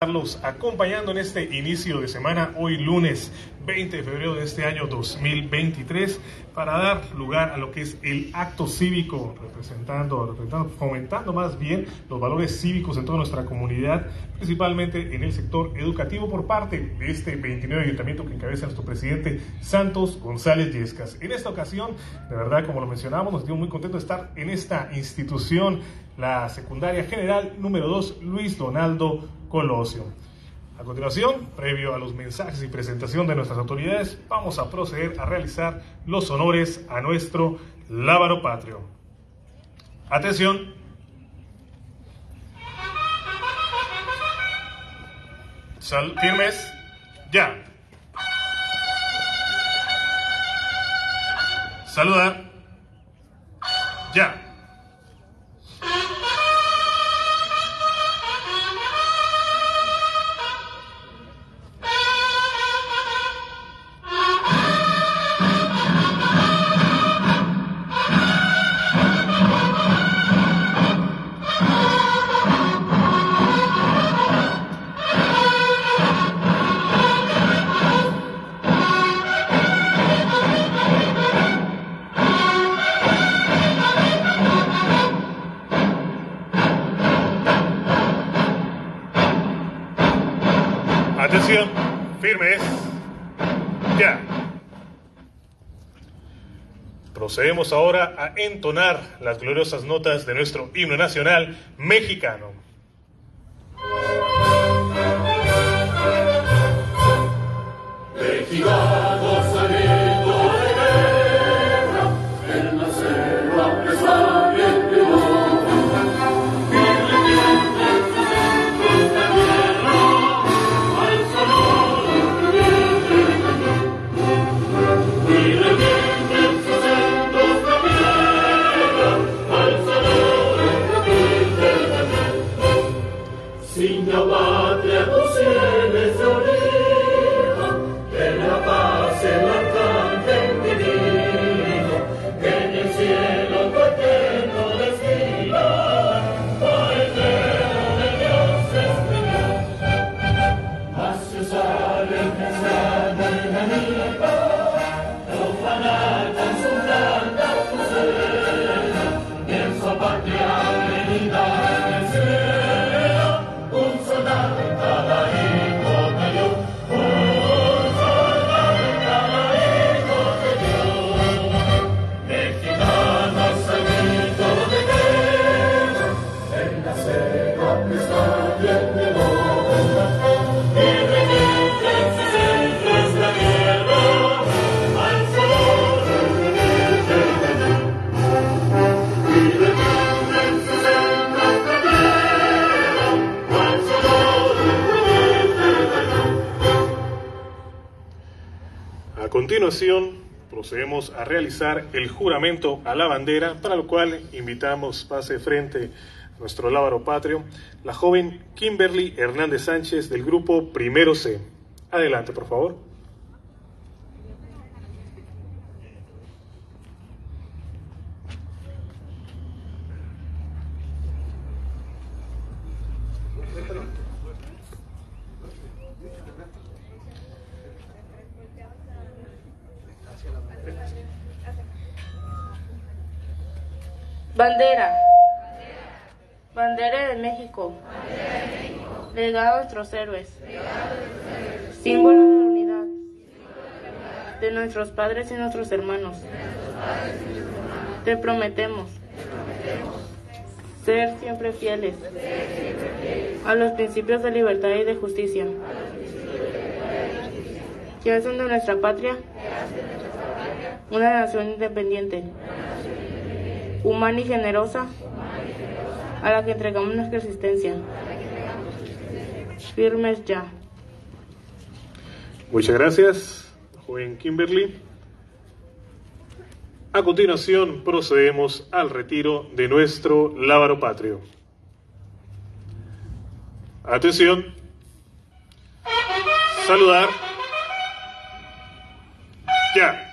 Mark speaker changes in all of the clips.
Speaker 1: estarlos acompañando en este inicio de semana, hoy lunes 20 de febrero de este año 2023, para dar lugar a lo que es el acto cívico, representando, representando, fomentando más bien los valores cívicos en toda nuestra comunidad, principalmente en el sector educativo por parte de este 29 ayuntamiento que encabeza nuestro presidente Santos González Yescas. En esta ocasión, de verdad, como lo mencionamos, nos sentimos muy contentos de estar en esta institución, la secundaria general número 2, Luis Donaldo Colosio. A continuación, previo a los mensajes y presentación de nuestras autoridades, vamos a proceder a realizar los honores a nuestro lábaro patrio. Atención. Sal firmes. Ya. Saludar. Ya. Procedemos ahora a entonar las gloriosas notas de nuestro himno nacional mexicano. Procedemos a realizar el juramento a la bandera, para lo cual invitamos pase frente a nuestro lábaro patrio, la joven Kimberly Hernández Sánchez del grupo Primero C. Adelante, por favor.
Speaker 2: Bandera. Bandera de México. Legado a nuestros héroes. Símbolo de unidad. De nuestros padres y nuestros hermanos. Te prometemos. Ser siempre fieles. A los principios de libertad y de justicia. Que hacen de nuestra patria una nación independiente humana y generosa, a la que entregamos nuestra existencia. Firmes ya.
Speaker 1: Muchas gracias, joven Kimberly. A continuación, procedemos al retiro de nuestro lábaro patrio. Atención. Saludar. Ya.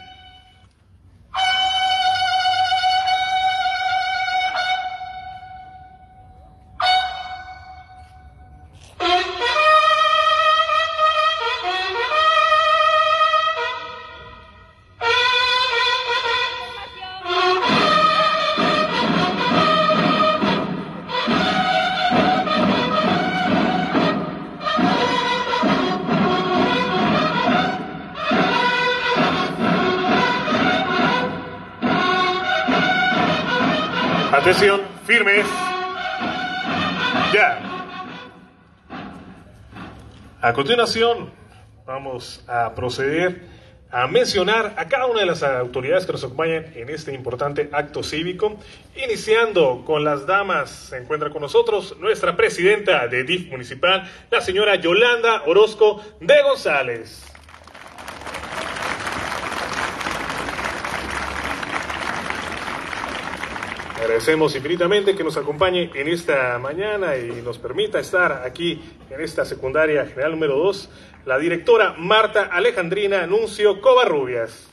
Speaker 1: Atención, firmes. Ya. A continuación, vamos a proceder a mencionar a cada una de las autoridades que nos acompañan en este importante acto cívico, iniciando con las damas. Se encuentra con nosotros nuestra presidenta de DIF municipal, la señora Yolanda Orozco de González. Agradecemos infinitamente que nos acompañe en esta mañana y nos permita estar aquí en esta secundaria general número 2, la directora Marta Alejandrina Anuncio Covarrubias.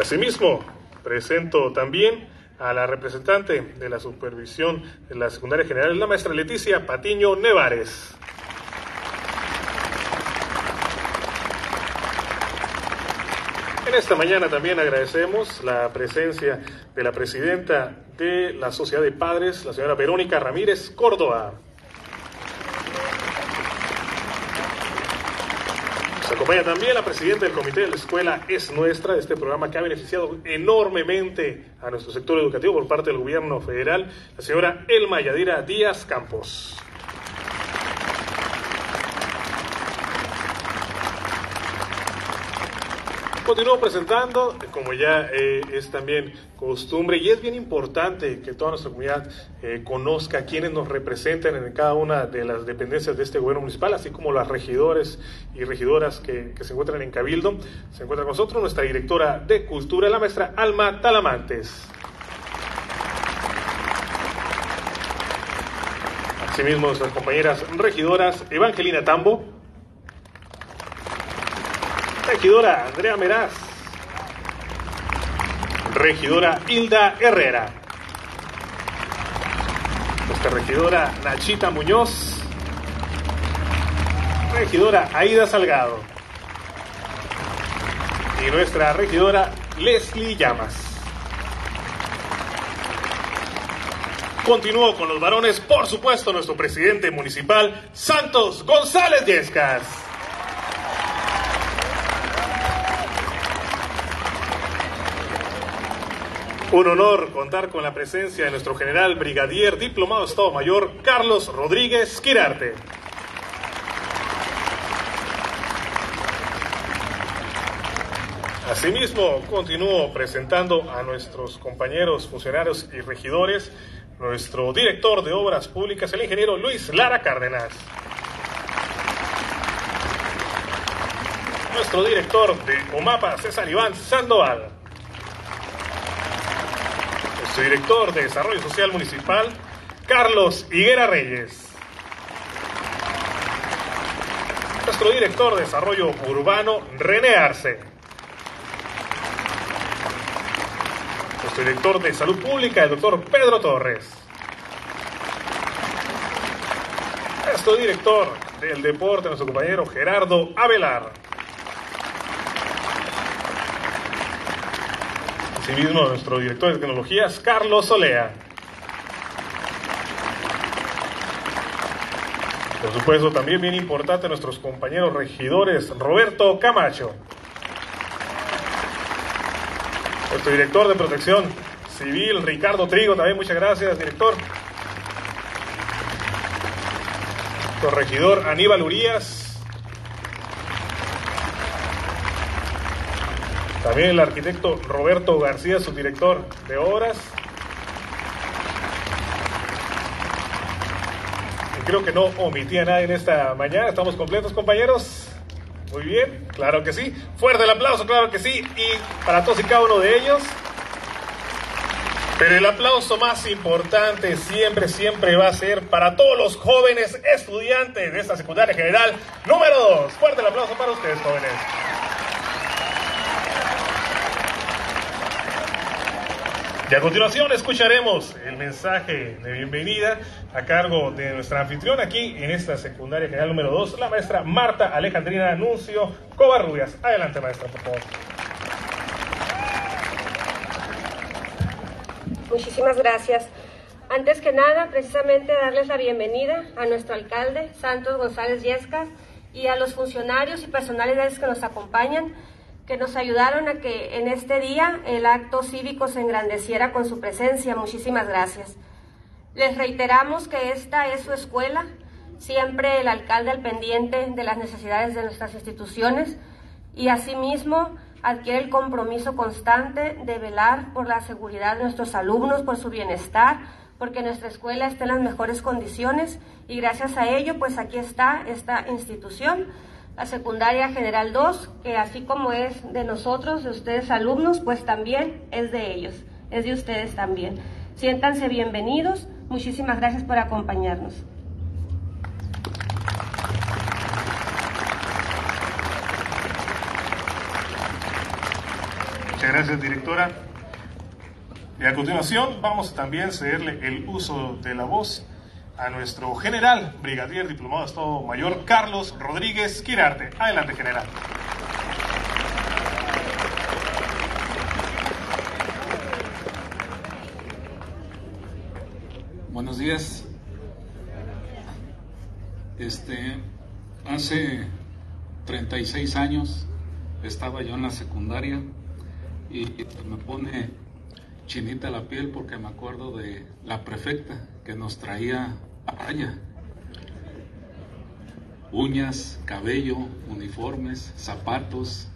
Speaker 1: Asimismo, presento también a la representante de la supervisión de la secundaria general, la maestra Leticia Patiño Nevares. En esta mañana también agradecemos la presencia de la presidenta de la Sociedad de Padres, la señora Verónica Ramírez Córdoba. Nos acompaña también la presidenta del Comité de la Escuela Es Nuestra, este programa que ha beneficiado enormemente a nuestro sector educativo por parte del gobierno federal, la señora Elma Yadira Díaz Campos. Continúo presentando, como ya eh, es también costumbre, y es bien importante que toda nuestra comunidad eh, conozca quiénes nos representan en cada una de las dependencias de este gobierno municipal, así como las regidores y regidoras que, que se encuentran en Cabildo. Se encuentra con nosotros nuestra directora de Cultura, la maestra Alma Talamantes. Asimismo, nuestras compañeras regidoras Evangelina Tambo, regidora Andrea Meraz, regidora Hilda Herrera, nuestra regidora Nachita Muñoz, regidora Aida Salgado y nuestra regidora Leslie Llamas. Continúo con los varones, por supuesto, nuestro presidente municipal, Santos González Yescas. Un honor contar con la presencia de nuestro general brigadier diplomado Estado Mayor Carlos Rodríguez Quirarte. Asimismo, continúo presentando a nuestros compañeros funcionarios y regidores, nuestro director de Obras Públicas, el ingeniero Luis Lara Cárdenas. Nuestro director de OMAPA, César Iván Sandoval. Nuestro director de Desarrollo Social Municipal, Carlos Higuera Reyes. Nuestro director de Desarrollo Urbano, René Arce. Nuestro director de Salud Pública, el doctor Pedro Torres. Nuestro director del deporte, nuestro compañero Gerardo Avelar. Asimismo, nuestro director de tecnologías, Carlos Solea. Por supuesto, también bien importante nuestros compañeros regidores, Roberto Camacho. Nuestro director de protección civil, Ricardo Trigo, también muchas gracias, director. Nuestro regidor Aníbal Urias. También el arquitecto Roberto García, su director de obras. Y creo que no omití a nadie en esta mañana. ¿Estamos completos, compañeros? Muy bien, claro que sí. Fuerte el aplauso, claro que sí. Y para todos y cada uno de ellos. Pero el aplauso más importante siempre, siempre va a ser para todos los jóvenes estudiantes de esta secundaria general número 2. Fuerte el aplauso para ustedes, jóvenes. Y a continuación escucharemos el mensaje de bienvenida a cargo de nuestra anfitriona aquí en esta secundaria general número 2, la maestra Marta Alejandrina Anuncio Covarrubias. Adelante, maestra, por favor.
Speaker 3: Muchísimas gracias. Antes que nada, precisamente darles la bienvenida a nuestro alcalde, Santos González Yescas, y a los funcionarios y personalidades que nos acompañan. Que nos ayudaron a que en este día el acto cívico se engrandeciera con su presencia. Muchísimas gracias. Les reiteramos que esta es su escuela, siempre el alcalde al pendiente de las necesidades de nuestras instituciones y asimismo adquiere el compromiso constante de velar por la seguridad de nuestros alumnos, por su bienestar, porque nuestra escuela está en las mejores condiciones y gracias a ello, pues aquí está esta institución, la Secundaria General 2, que así como es de nosotros, de ustedes alumnos, pues también es de ellos, es de ustedes también. Siéntanse bienvenidos, muchísimas gracias por acompañarnos.
Speaker 1: Muchas gracias, directora. Y a continuación vamos también a cederle el uso de la voz a nuestro general, brigadier diplomado Estado Mayor, Carlos Rodríguez Quirarte. Adelante, general.
Speaker 4: Buenos días. Este, hace 36 años estaba yo en la secundaria y me pone chinita la piel porque me acuerdo de la prefecta que nos traía a raya. Uñas, cabello, uniformes, zapatos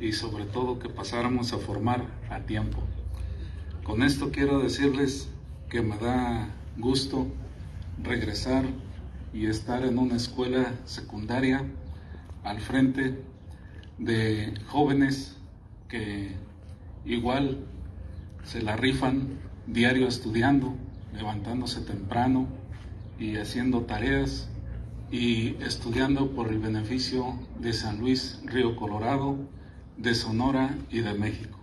Speaker 4: y sobre todo que pasáramos a formar a tiempo. Con esto quiero decirles que me da gusto regresar y estar en una escuela secundaria al frente de jóvenes que igual se la rifan diario estudiando, levantándose temprano y haciendo tareas y estudiando por el beneficio de San Luis, Río Colorado, de Sonora y de México.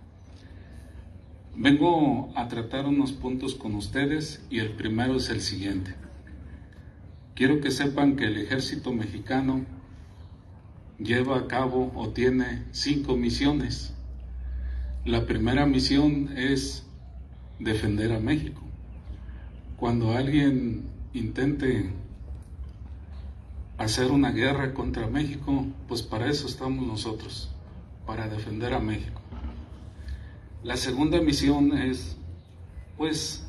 Speaker 4: Vengo a tratar unos puntos con ustedes y el primero es el siguiente. Quiero que sepan que el ejército mexicano lleva a cabo o tiene cinco misiones. La primera misión es defender a México. Cuando alguien intente hacer una guerra contra México, pues para eso estamos nosotros, para defender a México. La segunda misión es, pues,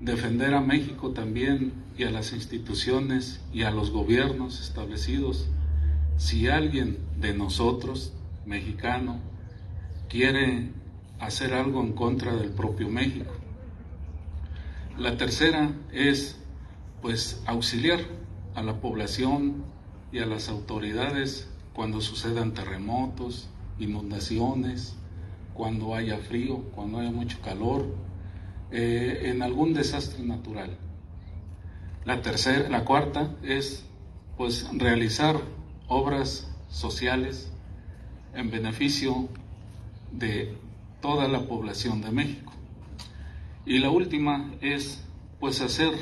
Speaker 4: defender a México también y a las instituciones y a los gobiernos establecidos. Si alguien de nosotros, mexicano, quiere hacer algo en contra del propio México. La tercera es, pues, auxiliar a la población y a las autoridades cuando sucedan terremotos, inundaciones, cuando haya frío, cuando haya mucho calor, eh, en algún desastre natural. La tercera, la cuarta es, pues, realizar obras sociales en beneficio de toda la población de México. Y la última es pues hacer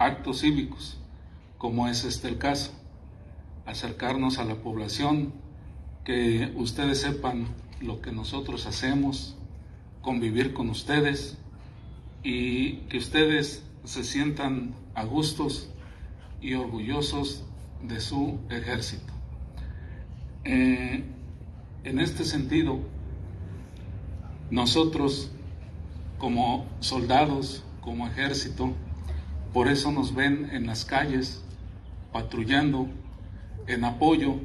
Speaker 4: actos cívicos, como es este el caso, acercarnos a la población, que ustedes sepan lo que nosotros hacemos, convivir con ustedes y que ustedes se sientan a gustos y orgullosos de su ejército. Eh, en este sentido, nosotros, como soldados, como ejército, por eso nos ven en las calles patrullando en apoyo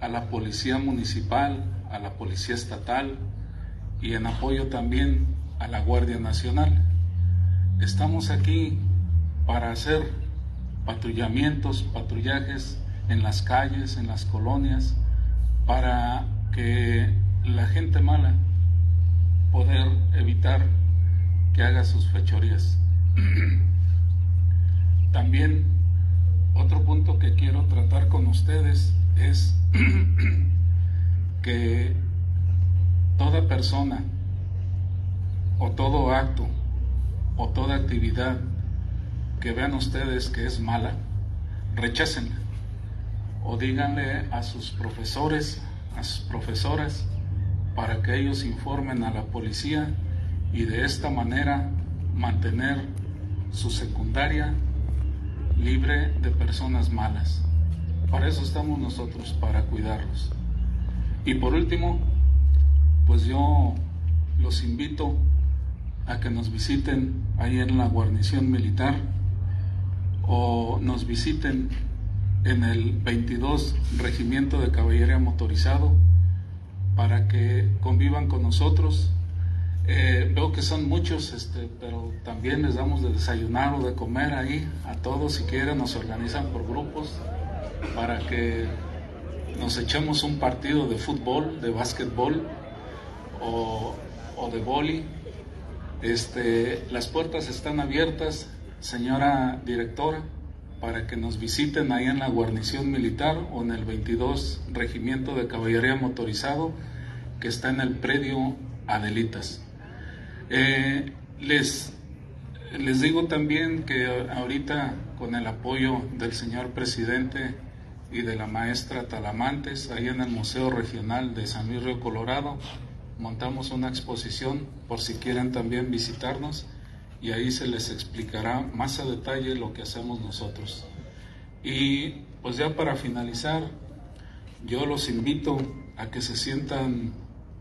Speaker 4: a la policía municipal, a la policía estatal y en apoyo también a la Guardia Nacional. Estamos aquí para hacer patrullamientos, patrullajes en las calles, en las colonias, para que la gente mala poder evitar que haga sus fechorías. También otro punto que quiero tratar con ustedes es que toda persona o todo acto o toda actividad que vean ustedes que es mala, rechácenla o díganle a sus profesores, a sus profesoras, para que ellos informen a la policía y de esta manera mantener su secundaria libre de personas malas. Para eso estamos nosotros, para cuidarlos. Y por último, pues yo los invito a que nos visiten ahí en la guarnición militar o nos visiten en el 22 Regimiento de Caballería Motorizado para que convivan con nosotros. Eh, veo que son muchos, este, pero también les damos de desayunar o de comer ahí a todos. Si quieren, nos organizan por grupos para que nos echemos un partido de fútbol, de básquetbol o, o de boli. Este, las puertas están abiertas, señora directora, para que nos visiten ahí en la guarnición militar o en el 22 Regimiento de Caballería Motorizado que está en el predio Adelitas. Eh, les, les digo también que ahorita con el apoyo del señor presidente y de la maestra Talamantes, ahí en el Museo Regional de San Luis Río Colorado, montamos una exposición por si quieren también visitarnos y ahí se les explicará más a detalle lo que hacemos nosotros. Y pues ya para finalizar, yo los invito a que se sientan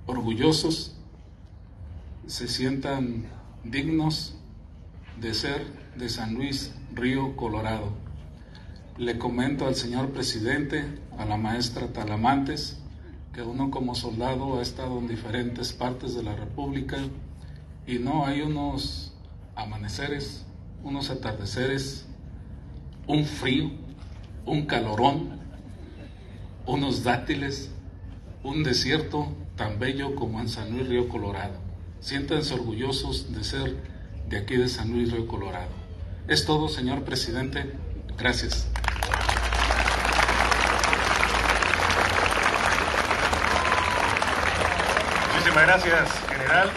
Speaker 4: orgullosos, se sientan dignos de ser de San Luis Río Colorado. Le comento al señor presidente, a la maestra Talamantes, que uno como soldado ha estado en diferentes partes de la República y no hay unos amaneceres, unos atardeceres, un frío, un calorón, unos dátiles, un desierto tan bello como en San Luis Río Colorado. Siéntanse orgullosos de ser de aquí de San Luis Río Colorado. Es todo, señor presidente. Gracias.
Speaker 1: Muchísimas gracias, general.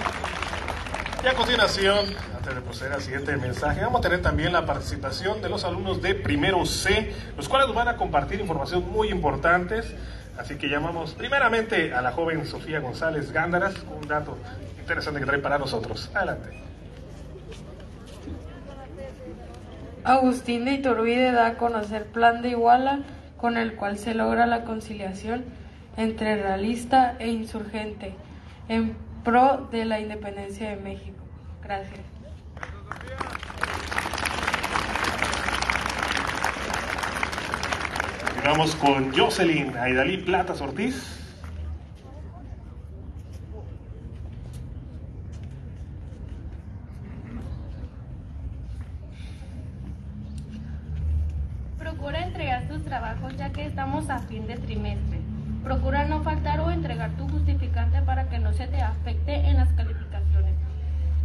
Speaker 1: Y a continuación, antes de proceder al siguiente mensaje, vamos a tener también la participación de los alumnos de primero C, los cuales nos van a compartir información muy importantes. Así que llamamos primeramente a la joven Sofía González Gándaras con un dato interesante que trae para nosotros. Adelante.
Speaker 5: Agustín de Iturbide da a conocer plan de Iguala con el cual se logra la conciliación entre realista e insurgente en pro de la independencia de México. Gracias.
Speaker 1: Continuamos con Jocelyn Aidalí Platas Ortiz.
Speaker 6: Procura entregar tus trabajos ya que estamos a fin de trimestre. Procura no faltar o entregar tu justificante para que no se te afecte en las calificaciones.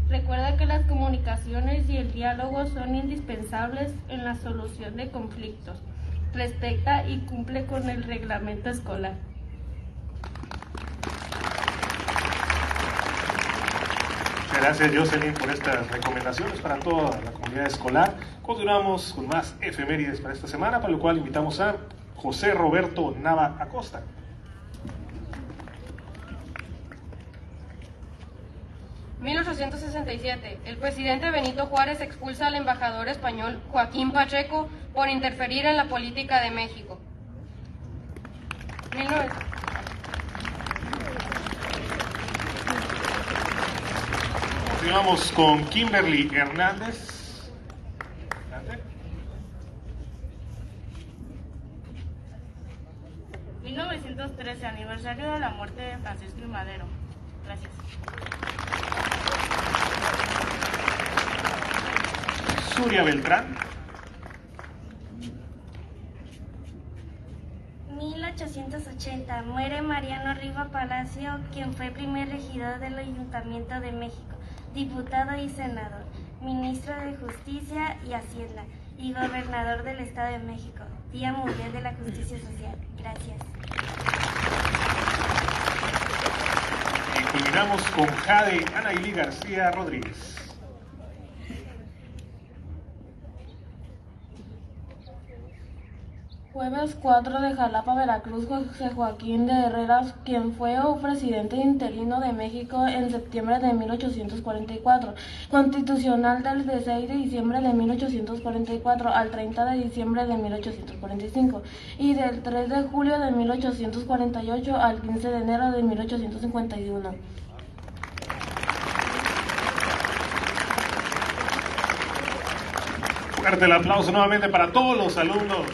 Speaker 6: Recuerda que las comunicaciones y el diálogo son indispensables en la solución de conflictos. Respecta y cumple con el reglamento escolar.
Speaker 1: Gracias Jocelyn por estas recomendaciones para toda la comunidad escolar. Continuamos con más efemérides para esta semana, para lo cual invitamos a José Roberto Nava Acosta.
Speaker 3: ...1867... El presidente Benito Juárez expulsa al embajador español Joaquín Pacheco... ...por interferir en la política de México. 19
Speaker 1: Continuamos con Kimberly Hernández. Adelante.
Speaker 2: 1913, aniversario de la muerte de Francisco I. Madero. Gracias.
Speaker 1: Suria Beltrán.
Speaker 7: 1880 muere Mariano Riva Palacio, quien fue primer regidor del Ayuntamiento de México, diputado y senador, ministro de Justicia y Hacienda y gobernador del Estado de México. Día Mundial de la Justicia Social. Gracias.
Speaker 1: Y culminamos con Jade Anailí García Rodríguez.
Speaker 5: Jueves 4 de Jalapa, Veracruz, José Joaquín de Herreras, quien fue presidente interino de México en septiembre de 1844, constitucional del 16 de diciembre de 1844 al 30 de diciembre de 1845 y del 3 de julio de 1848 al 15 de enero de 1851.
Speaker 1: Fuerte el aplauso nuevamente para todos los alumnos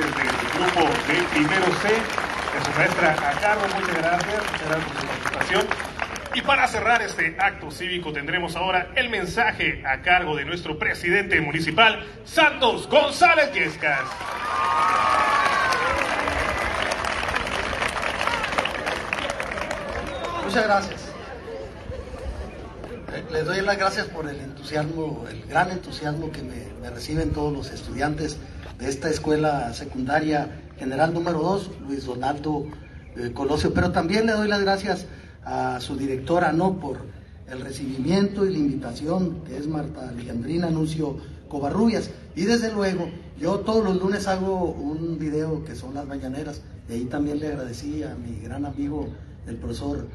Speaker 1: del grupo de primero C, de su maestra a cargo. Muchas gracias, muchas gracias por su participación. Y para cerrar este acto cívico tendremos ahora el mensaje a cargo de nuestro presidente municipal, Santos González Yescas.
Speaker 8: Muchas gracias. Eh, Les doy las gracias por el entusiasmo, el gran entusiasmo que me, me reciben todos los estudiantes de esta escuela secundaria general número 2, Luis Donaldo eh, Colosio. Pero también le doy las gracias a su directora, ¿no? Por el recibimiento y la invitación, que es Marta Alejandrina Anuncio Covarrubias. Y desde luego, yo todos los lunes hago un video que son las mañaneras, y ahí también le agradecí a mi gran amigo, el profesor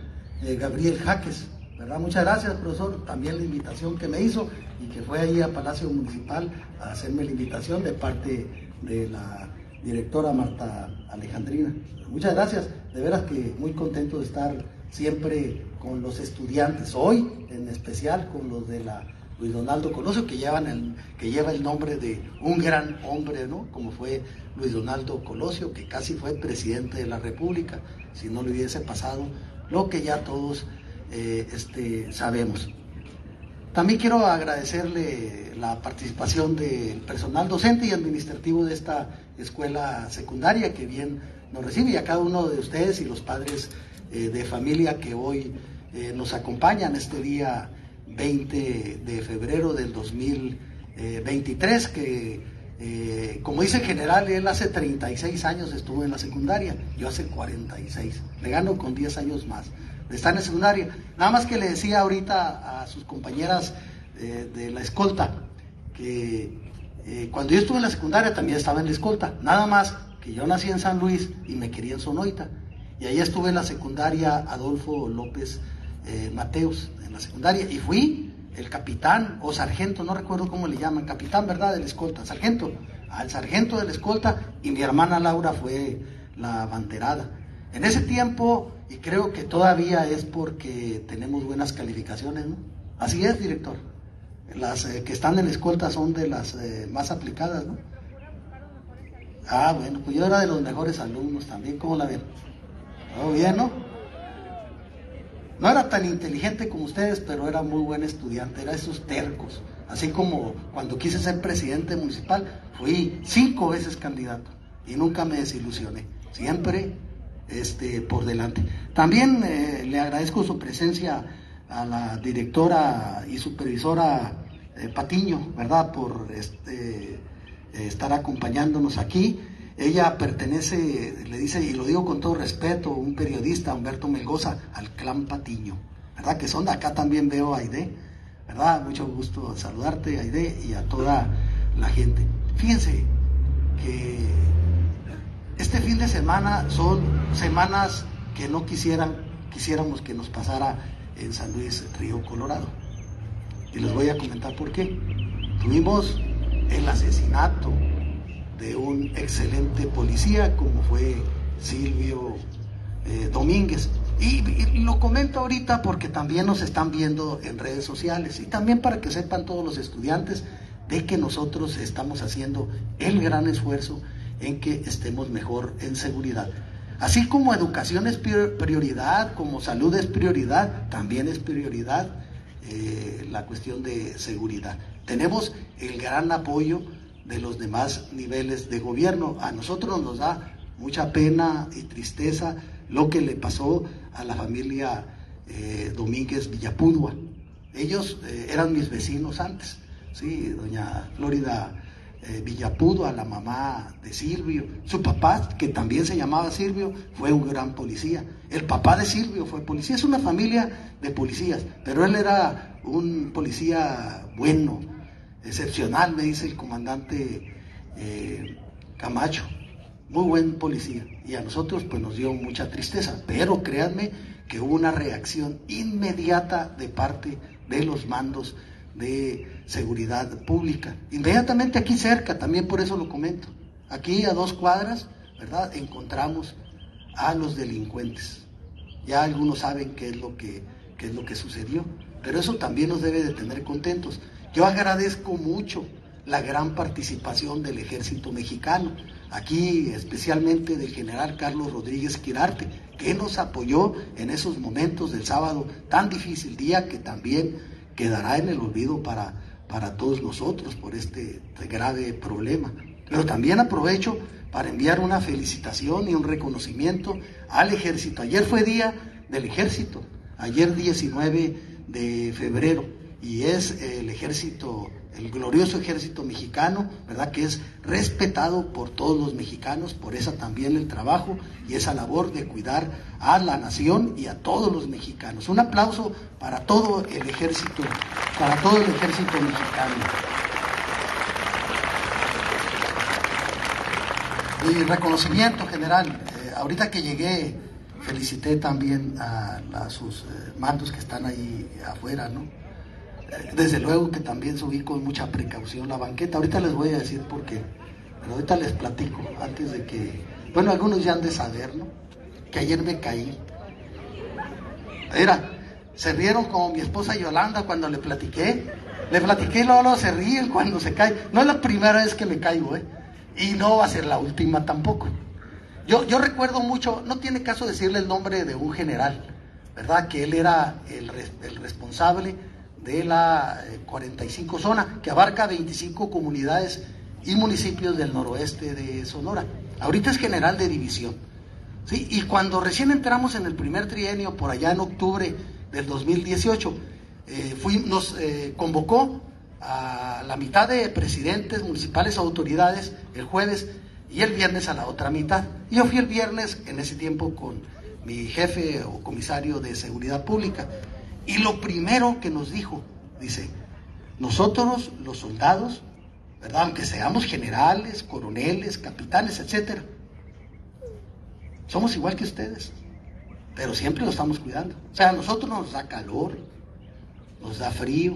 Speaker 8: eh, Gabriel Jaques, ¿verdad? Muchas gracias, profesor, también la invitación que me hizo y que fue ahí a Palacio Municipal a hacerme la invitación de parte de la directora Marta Alejandrina. Muchas gracias, de veras que muy contento de estar siempre con los estudiantes, hoy en especial con los de la Luis Donaldo Colosio, que, llevan el, que lleva el nombre de un gran hombre, ¿no? Como fue Luis Donaldo Colosio, que casi fue presidente de la República, si no le hubiese pasado lo que ya todos eh, este, sabemos. También quiero agradecerle la participación del personal docente y administrativo de esta escuela secundaria que bien nos recibe y a cada uno de ustedes y los padres eh, de familia que hoy eh, nos acompañan este día 20 de febrero del 2023 que como dice el general, él hace 36 años estuvo en la secundaria, yo hace 46, le gano con 10 años más de estar en secundaria. Nada más que le decía ahorita a sus compañeras eh, de la escolta que eh, cuando yo estuve en la secundaria también estaba en la escolta, nada más que yo nací en San Luis y me quería en Sonoita. Y ahí estuve en la secundaria Adolfo López eh, Mateos, en la secundaria, y fui el capitán o sargento, no recuerdo cómo le llaman, capitán, ¿verdad? De la escolta, sargento, al sargento de la escolta, y mi hermana Laura fue la banderada. En ese tiempo, y creo que todavía es porque tenemos buenas calificaciones, ¿no? Así es, director. Las eh, que están en la escolta son de las eh, más aplicadas, ¿no? Ah, bueno, pues yo era de los mejores alumnos también, ¿cómo la ven? ¿Todo bien, no? No era tan inteligente como ustedes, pero era muy buen estudiante, era esos tercos. Así como cuando quise ser presidente municipal, fui cinco veces candidato y nunca me desilusioné. Siempre este, por delante. También eh, le agradezco su presencia a la directora y supervisora eh, Patiño, ¿verdad? Por este, eh, estar acompañándonos aquí. Ella pertenece, le dice, y lo digo con todo respeto, un periodista, Humberto Melgoza, al clan Patiño, ¿verdad? Que son de acá también veo a Aide, ¿verdad? Mucho gusto saludarte, Aide, y a toda la gente. Fíjense que este fin de semana son semanas que no quisieran, quisiéramos que nos pasara en San Luis Río Colorado. Y les voy a comentar por qué. Tuvimos el asesinato de un excelente policía como fue Silvio eh, Domínguez. Y, y, lo comento ahorita porque también nos están viendo en redes sociales y también para que sepan todos los estudiantes de que nosotros estamos haciendo el gran esfuerzo en que estemos mejor en seguridad. Así como educación es prioridad, como salud es prioridad, también es prioridad eh, la cuestión de seguridad. Tenemos el gran apoyo de los demás niveles de gobierno. A nosotros nos da mucha pena y tristeza lo que le pasó a la familia eh, Domínguez Villapudua. Ellos eh, eran mis vecinos antes, sí, doña Florida eh, Villapudo, a la mamá de Silvio. Su papá, que también se llamaba Silvio, fue un gran policía. El papá de Silvio fue policía. Es una familia de policías, pero él era un policía bueno, excepcional, me dice el comandante eh, Camacho. muy buen policía y a nosotros pues nos dio mucha tristeza, pero créanme que hubo una reacción inmediata de parte de los mandos de seguridad pública. Inmediatamente aquí cerca, también por eso lo comento, aquí a dos cuadras, ¿verdad? Encontramos a los delincuentes. Ya algunos saben qué es lo que, qué es lo que sucedió, pero eso también nos debe de tener contentos. Yo agradezco mucho la gran participación del ejército mexicano, aquí especialmente del general Carlos Rodríguez Quirarte, que nos apoyó en esos momentos del sábado tan difícil, día que también quedará en el olvido para, para todos nosotros por este grave problema. Pero también aprovecho para enviar una felicitación y un reconocimiento al ejército. Ayer fue día del ejército, ayer 19 de febrero, y es el ejército el glorioso ejército mexicano, ¿verdad? Que es respetado por todos los mexicanos, por esa también el trabajo y esa labor de cuidar a la nación y a todos los mexicanos. Un aplauso para todo el ejército, para todo el ejército mexicano. Y reconocimiento general, eh, ahorita que llegué, felicité también a, sus eh, mandos que están ahí afuera, ¿no? Desde luego que también subí con mucha precaución la banqueta. Ahorita les voy a decir por qué. Pero ahorita les platico antes de que. Bueno, algunos ya han de saber, ¿no? Que ayer me caí. Era, se rieron como mi esposa Yolanda cuando le platiqué. Le platiqué y luego, se ríen cuando se cae. No es la primera vez que me caigo, ¿eh? Y no va a ser la última tampoco. Yo, yo recuerdo mucho, no tiene caso decirle el nombre de un general, ¿verdad? Que él era el, el responsable de la 45 eh, zona, que abarca 25 comunidades y municipios del noroeste de Sonora. Ahorita es general de división. ¿sí? Y cuando recién entramos en el primer trienio, por allá en octubre del 2018, eh, nos eh, convocó a la mitad de presidentes municipales, autoridades, el jueves y el viernes a la otra mitad. Yo fui el viernes en ese tiempo con mi jefe o comisario de seguridad pública. Y lo primero que nos dijo, dice, nosotros los soldados, ¿verdad? Aunque seamos generales, coroneles, capitanes, etcétera, somos igual que ustedes, pero siempre lo estamos cuidando. O sea, a nosotros nos da calor, nos da frío,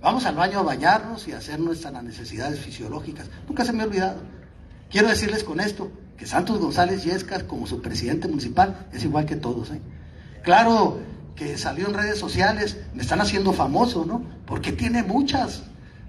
Speaker 8: vamos al baño a bañarnos y a hacer nuestras necesidades fisiológicas. Nunca se me ha olvidado. Quiero decirles con esto que Santos González Yescas, como su presidente municipal, es igual que todos. ¿eh? Claro, que salió en redes sociales, me están haciendo famoso, ¿no? Porque tiene muchas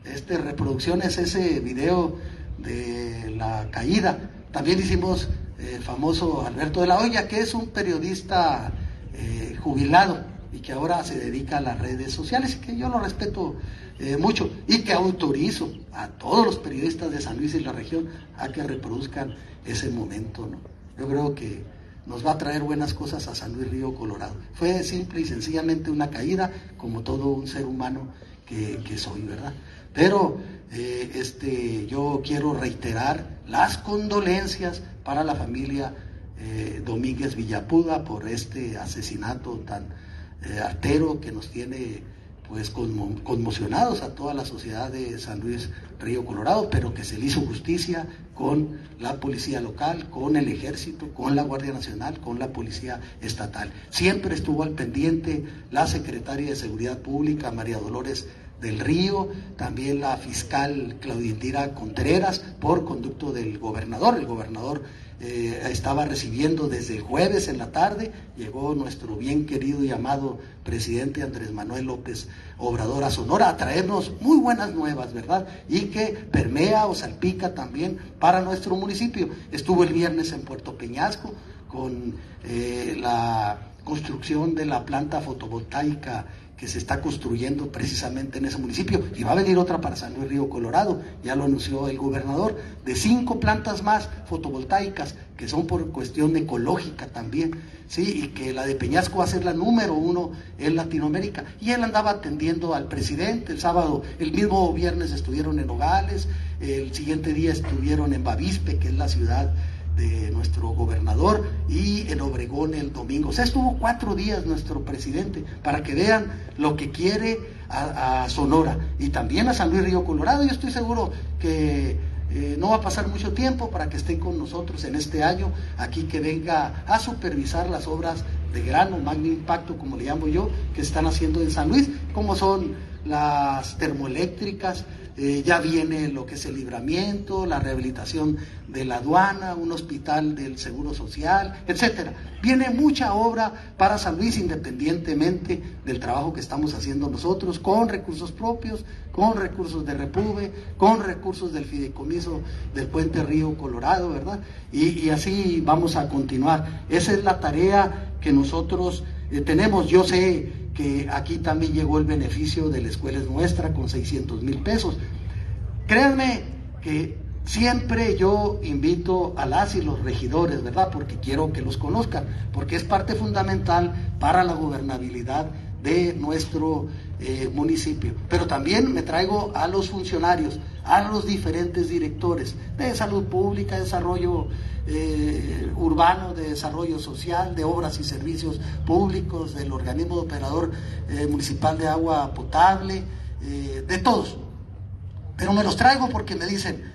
Speaker 8: este, reproducciones ese video de la caída. También hicimos el famoso Alberto de la Hoya, que es un periodista eh, jubilado y que ahora se dedica a las redes sociales, que yo lo respeto eh, mucho y que autorizo a todos los periodistas de San Luis y la región a que reproduzcan ese momento, ¿no? Yo creo que nos va a traer buenas cosas a San Luis Río Colorado. Fue simple y sencillamente una caída, como todo un ser humano que, soy, ¿verdad? Pero eh, este, yo quiero reiterar las condolencias para la familia eh, Domínguez Villapuda por este asesinato tan eh, artero que nos tiene pues conmocionados a toda la sociedad de San Luis Río Colorado, pero que se le hizo justicia con la policía local, con el ejército, con la Guardia Nacional, con la policía estatal. Siempre estuvo al pendiente la secretaria de Seguridad Pública, María Dolores del Río, también la fiscal Claudia Contreras, por conducto del gobernador. El gobernador eh, estaba recibiendo desde el jueves en la tarde, llegó nuestro bien querido y amado presidente Andrés Manuel López Obrador a Sonora a traernos muy buenas nuevas, ¿verdad? Y que permea o salpica también para nuestro municipio. Estuvo el viernes en Puerto Peñasco con eh, la construcción de la planta fotovoltaica que se está construyendo precisamente en ese municipio. Y va a venir otra para San Luis Río Colorado, ya lo anunció el gobernador, de cinco plantas más fotovoltaicas que son por cuestión ecológica también, sí, y que la de Peñasco va a ser la número uno en Latinoamérica. Y él andaba atendiendo al presidente, el sábado, el mismo viernes estuvieron en Nogales, el siguiente día estuvieron en Bavispe, que es la ciudad de nuestro gobernador y en Obregón el domingo. O sea, estuvo cuatro días nuestro presidente para que vean lo que quiere a, Sonora y también a San Luis Río Colorado. Yo estoy seguro que eh, no va a pasar mucho tiempo para que esté con nosotros en este año, aquí que venga a supervisar las obras de gran o magno impacto, como le llamo yo, que están haciendo en San Luis, como son las termoeléctricas, eh, ya viene lo que es el libramiento, la rehabilitación de la aduana, un hospital del Seguro Social, etcétera. Viene mucha obra para San Luis independientemente del trabajo que estamos haciendo nosotros, con recursos propios, con recursos de Repube, con recursos del fideicomiso del Puente Río Colorado, ¿verdad? Y, así vamos a continuar. Esa es la tarea que nosotros tenemos. Yo sé que aquí también llegó el beneficio de la escuela es nuestra con 600 mil pesos. Créanme que siempre yo invito a las y los regidores, ¿verdad? Porque quiero que los conozcan, porque es parte fundamental para la gobernabilidad de nuestro eh, municipio. Pero también me traigo a los funcionarios, a los diferentes directores de salud pública, desarrollo eh, urbano, de desarrollo social, de obras y servicios públicos, del organismo de operador eh, municipal de agua potable, de todos. Pero me los traigo porque me dicen,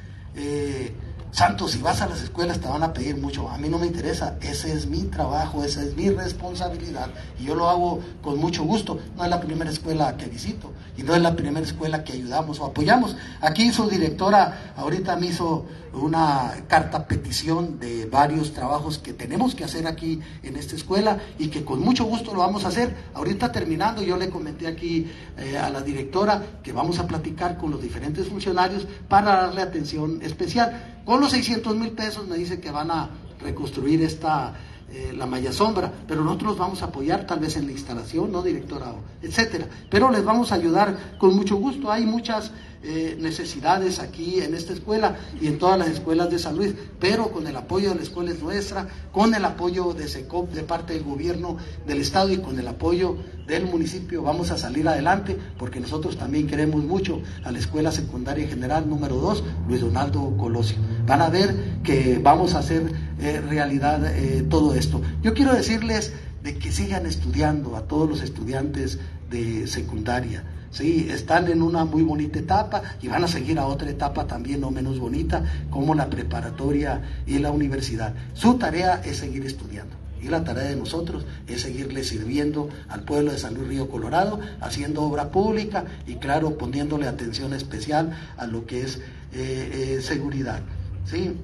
Speaker 8: Santos, si vas a las escuelas te van a pedir mucho. A mí no me interesa. Ese es mi trabajo, esa es mi responsabilidad. Y yo lo hago con mucho gusto. No es la primera escuela que visito y no es la primera escuela que ayudamos o apoyamos. Aquí su directora ahorita me hizo una carta petición de varios trabajos que tenemos que hacer aquí en esta escuela y que con mucho gusto lo vamos a hacer. Ahorita terminando, yo le comenté aquí eh, a la directora que vamos a platicar con los diferentes funcionarios para darle atención especial. Con los 600 mil pesos me dice que van a reconstruir esta eh, la malla sombra, pero nosotros vamos a apoyar tal vez en la instalación, ¿no, directora? Etcétera. Pero les vamos a ayudar con mucho gusto. Hay muchas eh, necesidades aquí en esta escuela y en todas las escuelas de San Luis, pero con el apoyo de la escuela es nuestra, con el apoyo de SECOP de parte del gobierno del Estado y con el apoyo del municipio vamos a salir adelante porque nosotros también queremos mucho a la Escuela Secundaria General número 2, Luis Donaldo Colosio. Van a ver que vamos a hacer eh, realidad eh, todo esto. Yo quiero decirles de que sigan estudiando a todos los estudiantes de secundaria Sí, están en una muy bonita etapa y van a seguir a otra etapa también no menos bonita, como la preparatoria y la universidad. Su tarea es seguir estudiando. Y la tarea de nosotros es seguirle sirviendo al pueblo de San Luis Río Colorado, haciendo obra pública y claro, poniéndole atención especial a lo que es eh, eh, seguridad. ¿sí?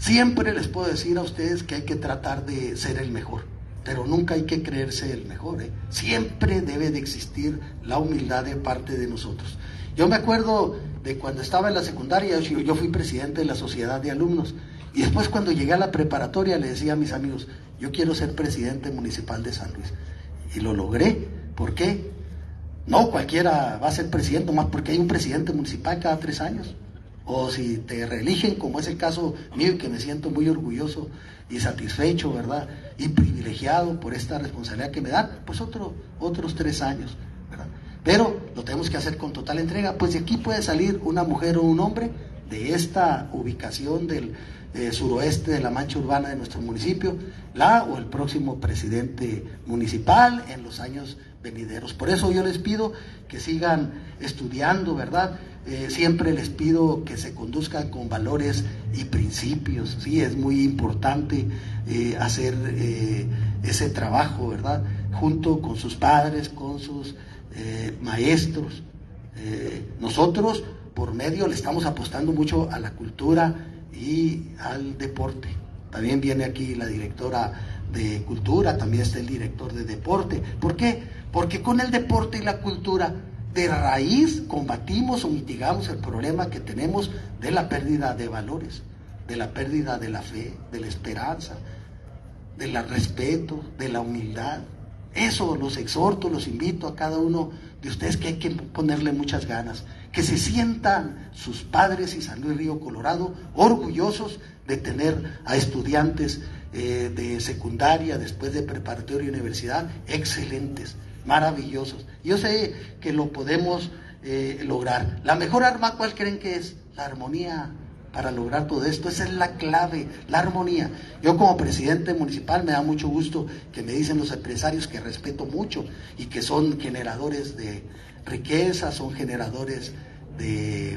Speaker 8: Siempre les puedo decir a ustedes que hay que tratar de ser el mejor pero nunca hay que creerse el mejor. ¿eh? Siempre debe de existir la humildad de parte de nosotros. Yo me acuerdo de cuando estaba en la secundaria, yo fui presidente de la sociedad de alumnos, y después cuando llegué a la preparatoria le decía a mis amigos, yo quiero ser presidente municipal de San Luis. Y lo logré. ¿Por qué? No cualquiera va a ser presidente, más porque hay un presidente municipal cada tres años. O si te reeligen, como es el caso mío, que me siento muy orgulloso y satisfecho, ¿verdad? Y privilegiado por esta responsabilidad que me dan, pues otro, otros tres años, ¿verdad? Pero lo tenemos que hacer con total entrega, pues de aquí puede salir una mujer o un hombre de esta ubicación del eh, suroeste de la mancha urbana de nuestro municipio, la o el próximo presidente municipal en los años venideros. Por eso yo les pido que sigan estudiando, ¿verdad? Eh, siempre les pido que se conduzcan con valores y principios, sí, es muy importante eh, hacer ese trabajo, ¿verdad? Junto con sus padres, con sus maestros. nosotros, por medio, le estamos apostando mucho a la cultura y al deporte. También viene aquí la directora de cultura, también está el director de deporte. ¿Por qué? Porque con el deporte y la cultura de raíz combatimos o mitigamos el problema que tenemos de la pérdida de valores, de la pérdida de la fe, de la esperanza, del respeto, de la humildad. Eso los exhorto, los invito a cada uno de ustedes que hay que ponerle muchas ganas, que se sientan sus padres y San Luis Río Colorado orgullosos de tener a estudiantes eh, de secundaria, después de preparatoria y universidad, excelentes maravillosos. Yo sé que lo podemos eh, lograr. La mejor arma, ¿cuál creen que es? La armonía para lograr todo esto. Esa es la clave, la armonía. Yo como presidente municipal me da mucho gusto que me dicen los empresarios que respeto mucho y que son generadores de riqueza, son generadores de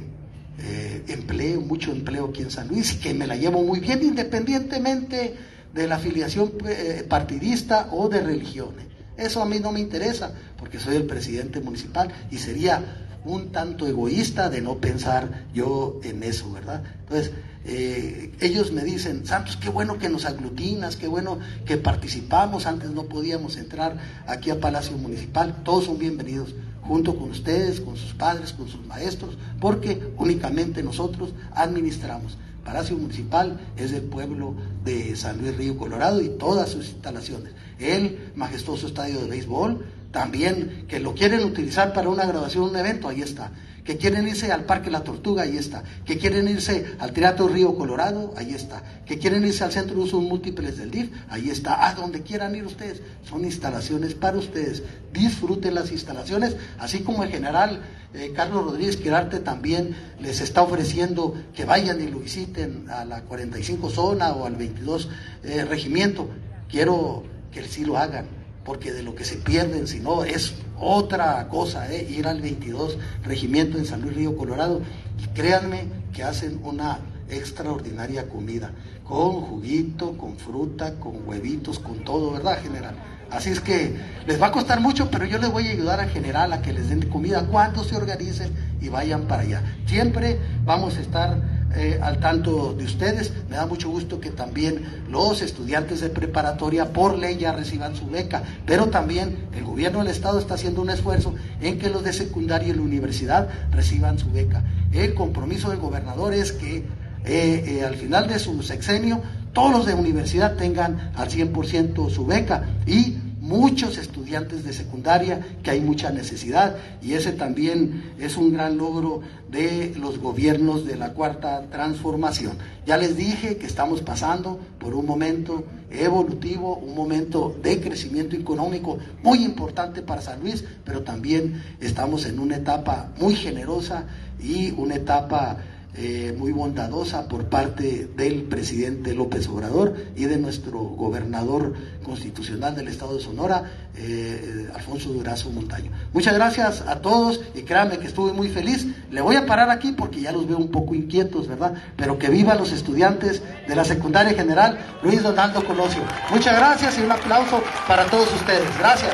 Speaker 8: eh, empleo, mucho empleo aquí en San Luis y que me la llevo muy bien independientemente de la afiliación eh, partidista o de religiones. Eso a mí no me interesa porque soy el presidente municipal y sería un tanto egoísta de no pensar yo en eso, ¿verdad? Entonces, eh, ellos me dicen, Santos, qué bueno que nos aglutinas, qué bueno que participamos, antes no podíamos entrar aquí a Palacio Municipal, todos son bienvenidos, junto con ustedes, con sus padres, con sus maestros, porque únicamente nosotros administramos. Palacio Municipal es del pueblo de San Luis Río Colorado y todas sus instalaciones. El majestuoso estadio de béisbol, también que lo quieren utilizar para una graduación, un evento, ahí está. Que quieren irse al Parque La Tortuga, ahí está. Que quieren irse al Teatro Río Colorado, ahí está. Que quieren irse al Centro de Usos Múltiples del DIF, ahí está. A donde quieran ir ustedes. Son instalaciones para ustedes. Disfruten las instalaciones, así como el general eh, Carlos Rodríguez Quirarte también les está ofreciendo que vayan y lo visiten a la 45 zona o al 22 eh, regimiento. Quiero que sí lo hagan porque de lo que se pierden, si no, es otra cosa, ¿eh? ir al 22 Regimiento en San Luis Río Colorado. Y créanme que hacen una extraordinaria comida, con juguito, con fruta, con huevitos, con todo, ¿verdad, general? Así es que les va a costar mucho, pero yo les voy a ayudar al general a que les den comida cuando se organicen y vayan para allá. Siempre vamos a estar eh, al tanto de ustedes. Me da mucho gusto que también los estudiantes de preparatoria por ley ya reciban su beca, pero también el gobierno del estado está haciendo un esfuerzo en que los de secundaria y la universidad reciban su beca. El compromiso del gobernador es que eh, eh, al final de su sexenio todos los de universidad tengan al 100% su beca y muchos estudiantes de secundaria, que hay mucha necesidad, y ese también es un gran logro de los gobiernos de la cuarta transformación. Ya les dije que estamos pasando por un momento evolutivo, un momento de crecimiento económico muy importante para San Luis, pero también estamos en una etapa muy generosa y una etapa eh, muy bondadosa por parte del presidente López Obrador y de nuestro gobernador constitucional del estado de Sonora, eh, Alfonso Durazo Montaño. Muchas gracias a todos y créanme que estuve muy feliz. Le voy a parar aquí porque ya los veo un poco inquietos, ¿verdad? Pero que vivan los estudiantes de la secundaria general Luis Donaldo Colosio. Muchas gracias y un aplauso para todos ustedes. Gracias.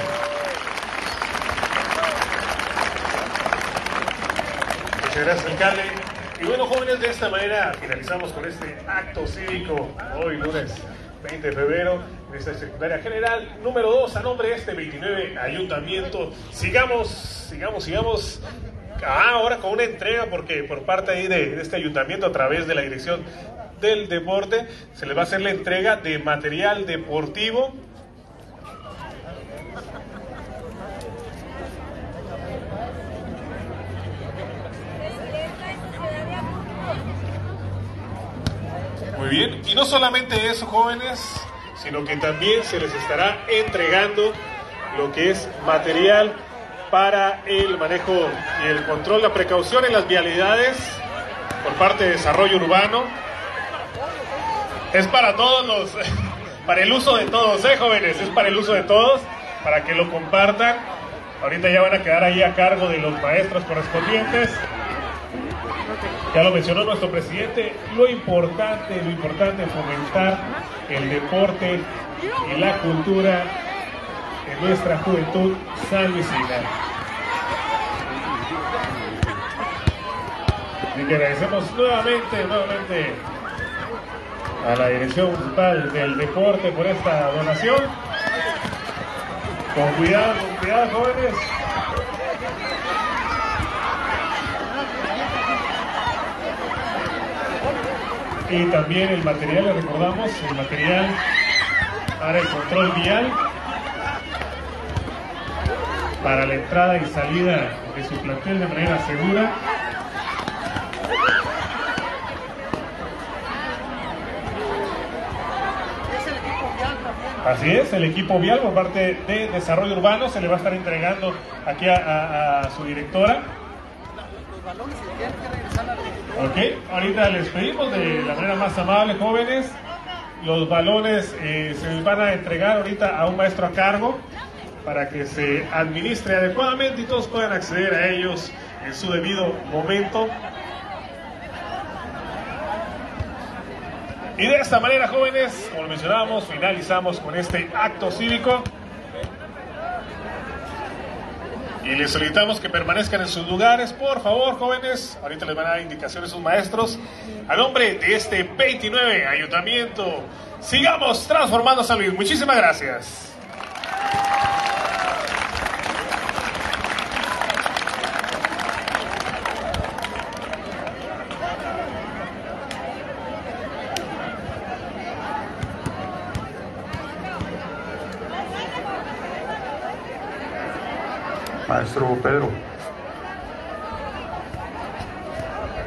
Speaker 1: Muchas gracias, alcalde. Y bueno, jóvenes, de esta manera finalizamos con este acto cívico hoy, lunes 20 de febrero, en esta secundaria general número 2, a nombre de este 29 ayuntamiento. Sigamos, sigamos, sigamos. Ah, ahora con una entrega, porque por parte de este ayuntamiento, a través de la dirección del deporte, se les va a hacer la entrega de material deportivo Bien, y no solamente eso, jóvenes, sino que también se les estará entregando lo que es material para el manejo y el control, la precaución en las vialidades por parte de desarrollo urbano. Es para todos los, para el uso de todos, ¿eh, jóvenes? Es para el uso de todos, para que lo compartan. Ahorita ya van a quedar ahí a cargo de los maestros correspondientes. Ya lo mencionó nuestro presidente, lo importante, lo importante es fomentar el deporte y la cultura en nuestra juventud salvicina. Y que agradecemos nuevamente, nuevamente a la Dirección Municipal del Deporte por esta donación. Con cuidado, con cuidado, jóvenes. Y también el material, le recordamos, el material para el control vial, para la entrada y salida de su plantel de manera segura. Así es, el equipo vial por parte de Desarrollo Urbano se le va a estar entregando aquí a, a- a su directora. Ok, ahorita les pedimos de la manera más amable, jóvenes. Los balones eh, se van a entregar ahorita a un maestro a cargo para que se administre adecuadamente y todos puedan acceder a ellos en su debido momento. Y de esta manera, jóvenes, como mencionábamos, finalizamos con este acto cívico. Y les solicitamos que permanezcan en sus lugares, por favor, jóvenes. Ahorita les van a dar indicaciones sus maestros. A nombre de este 29 Ayuntamiento, sigamos transformando San Luis. Muchísimas gracias.
Speaker 9: Pedro.